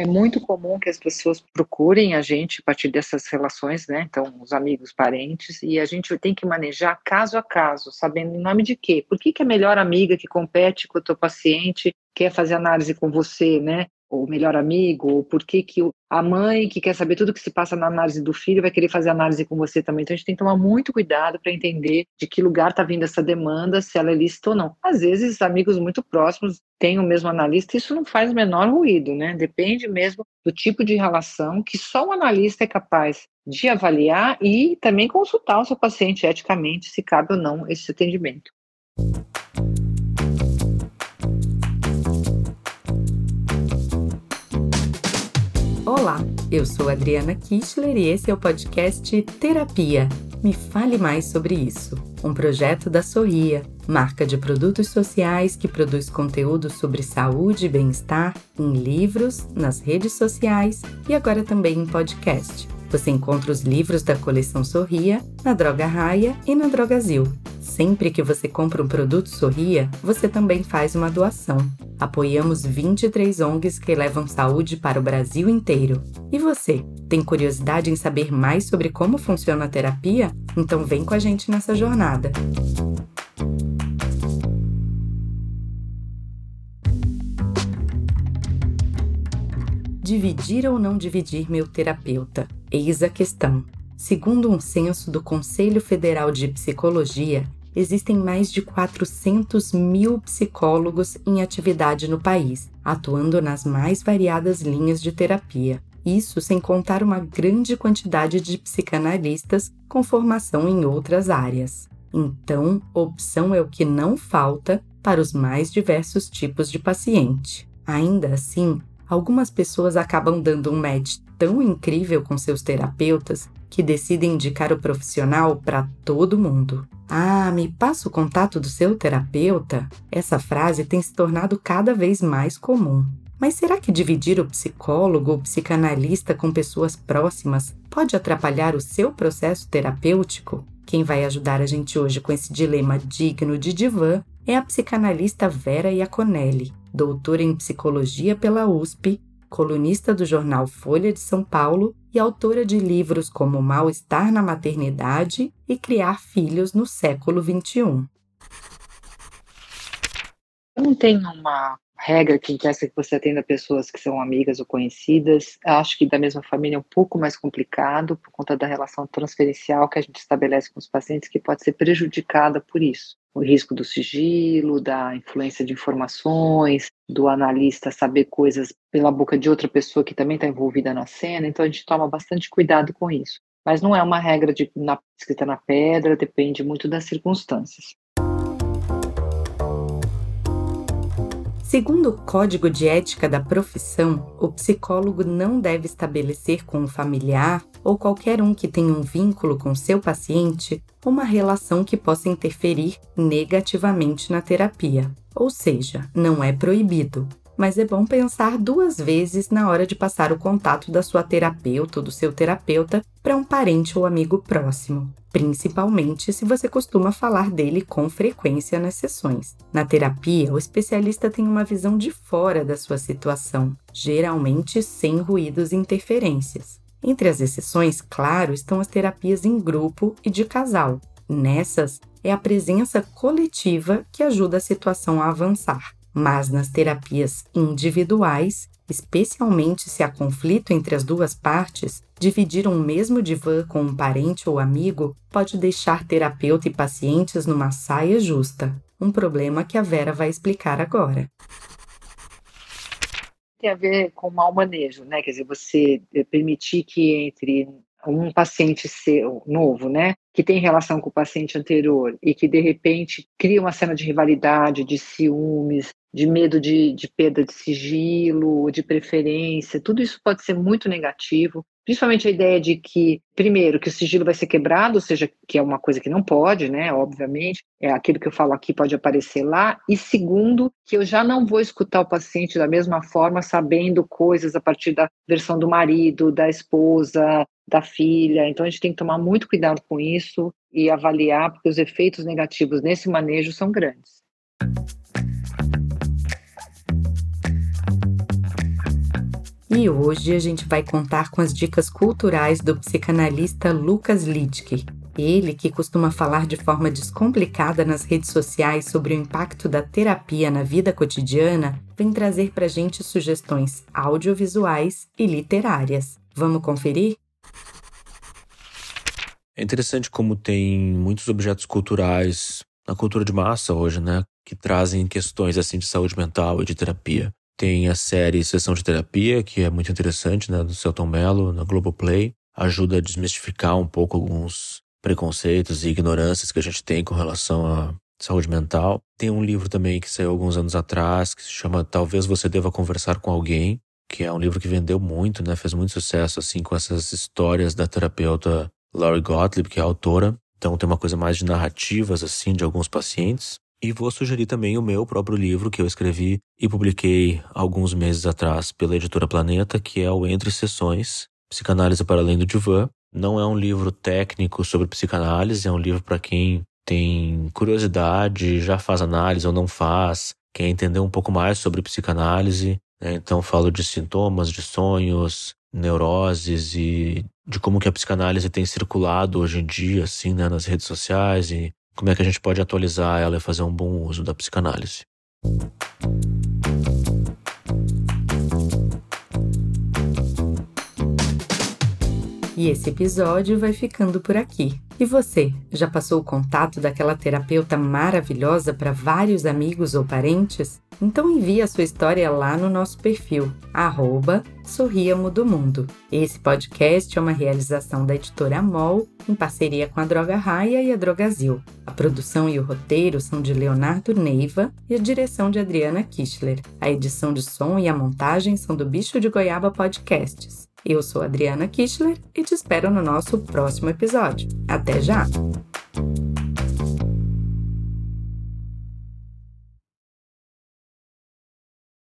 É muito comum que as pessoas procurem a gente a partir dessas relações, né? Então, os amigos, parentes, e a gente tem que manejar caso a caso, sabendo em nome de quê? Por que, que a melhor amiga que compete com o teu paciente quer fazer análise com você, né? O melhor amigo, ou por que, que a mãe que quer saber tudo que se passa na análise do filho vai querer fazer análise com você também. Então a gente tem que tomar muito cuidado para entender de que lugar está vindo essa demanda, se ela é lícita ou não. Às vezes, amigos muito próximos têm o mesmo analista, isso não faz o menor ruído, né? Depende mesmo do tipo de relação que só o analista é capaz de avaliar e também consultar o seu paciente eticamente se cabe ou não esse atendimento. Olá, eu sou Adriana Kistler e esse é o podcast Terapia. Me fale mais sobre isso. Um projeto da Sorria, marca de produtos sociais que produz conteúdo sobre saúde e bem-estar em livros, nas redes sociais e agora também em podcast. Você encontra os livros da coleção Sorria na Droga Raia e na Drogazil. Sempre que você compra um produto Sorria, você também faz uma doação. Apoiamos 23 ONGs que levam saúde para o Brasil inteiro. E você, tem curiosidade em saber mais sobre como funciona a terapia? Então vem com a gente nessa jornada. Dividir ou não dividir meu terapeuta? Eis a questão. Segundo um censo do Conselho Federal de Psicologia, existem mais de 400 mil psicólogos em atividade no país, atuando nas mais variadas linhas de terapia. Isso sem contar uma grande quantidade de psicanalistas com formação em outras áreas. Então, opção é o que não falta para os mais diversos tipos de paciente. Ainda assim, algumas pessoas acabam dando um match tão incrível com seus terapeutas que decidem indicar o profissional para todo mundo. Ah, me passa o contato do seu terapeuta? Essa frase tem se tornado cada vez mais comum. Mas será que dividir o psicólogo ou psicanalista com pessoas próximas pode atrapalhar o seu processo terapêutico? Quem vai ajudar a gente hoje com esse dilema digno de divã é a psicanalista Vera Iaconelli, doutora em psicologia pela USP, colunista do jornal Folha de São Paulo e autora de livros como Mal-Estar na Maternidade e Criar Filhos no Século XXI. Eu não tenho uma regra que impeça que você atenda pessoas que são amigas ou conhecidas. Acho que da mesma família é um pouco mais complicado por conta da relação transferencial que a gente estabelece com os pacientes, que pode ser prejudicada por isso. O risco do sigilo, da influência de informações, do analista saber coisas pela boca de outra pessoa que também está envolvida na cena, então a gente toma bastante cuidado com isso. Mas não é uma regra de, na, escrita na pedra, depende muito das circunstâncias. Segundo o Código de Ética da Profissão, o psicólogo não deve estabelecer com o familiar ou qualquer um que tenha um vínculo com seu paciente uma relação que possa interferir negativamente na terapia. Ou seja, não é proibido, mas é bom pensar duas vezes na hora de passar o contato da sua terapeuta ou do seu terapeuta para um parente ou amigo próximo, principalmente se você costuma falar dele com frequência nas sessões. Na terapia, o especialista tem uma visão de fora da sua situação, geralmente sem ruídos e interferências. Entre as exceções, claro, estão as terapias em grupo e de casal. Nessas, é a presença coletiva que ajuda a situação a avançar. Mas nas terapias individuais, especialmente se há conflito entre as duas partes, dividir um mesmo divã com um parente ou amigo pode deixar terapeuta e pacientes numa saia justa, um problema que a Vera vai explicar agora. Tem a ver com mau manejo, né? Quer dizer, você permitir que entre um paciente seu, novo, né, que tem relação com o paciente anterior e que de repente cria uma cena de rivalidade, de ciúmes, de medo de, de perda de sigilo, de preferência, tudo isso pode ser muito negativo. Principalmente a ideia de que, primeiro, que o sigilo vai ser quebrado, ou seja, que é uma coisa que não pode, né? Obviamente, é aquilo que eu falo aqui pode aparecer lá. E segundo, que eu já não vou escutar o paciente da mesma forma, sabendo coisas a partir da versão do marido, da esposa, da filha. Então a gente tem que tomar muito cuidado com isso e avaliar, porque os efeitos negativos nesse manejo são grandes. E hoje a gente vai contar com as dicas culturais do psicanalista Lucas Littke. Ele, que costuma falar de forma descomplicada nas redes sociais sobre o impacto da terapia na vida cotidiana, vem trazer para gente sugestões audiovisuais e literárias. Vamos conferir? É interessante como tem muitos objetos culturais na cultura de massa hoje, né, que trazem questões assim de saúde mental e de terapia. Tem a série Sessão de Terapia, que é muito interessante, né, do Celton Mello, na Globoplay. Ajuda a desmistificar um pouco alguns preconceitos e ignorâncias que a gente tem com relação à saúde mental. Tem um livro também que saiu alguns anos atrás, que se chama Talvez Você Deva Conversar com Alguém, que é um livro que vendeu muito, né, fez muito sucesso, assim, com essas histórias da terapeuta Laurie Gottlieb, que é a autora. Então tem uma coisa mais de narrativas, assim, de alguns pacientes. E vou sugerir também o meu próprio livro que eu escrevi e publiquei alguns meses atrás pela editora Planeta, que é o Entre Sessões, Psicanálise para Além do Divã. Não é um livro técnico sobre psicanálise, é um livro para quem tem curiosidade, já faz análise ou não faz, quer entender um pouco mais sobre psicanálise. Né? Então falo de sintomas, de sonhos, neuroses e de como que a psicanálise tem circulado hoje em dia, assim, né, nas redes sociais e como é que a gente pode atualizar ela e fazer um bom uso da psicanálise. E esse episódio vai ficando por aqui. E você, já passou o contato daquela terapeuta maravilhosa para vários amigos ou parentes? Então envie a sua história lá no nosso perfil, arroba Sorriamo do Mundo. Esse podcast é uma realização da editora MOL, em parceria com a Droga Raia e a Drogazil. A produção e o roteiro são de Leonardo Neiva e a direção de Adriana Kischler. A edição de som e a montagem são do Bicho de Goiaba Podcasts. Eu sou Adriana Kischler e te espero no nosso próximo episódio. Até já!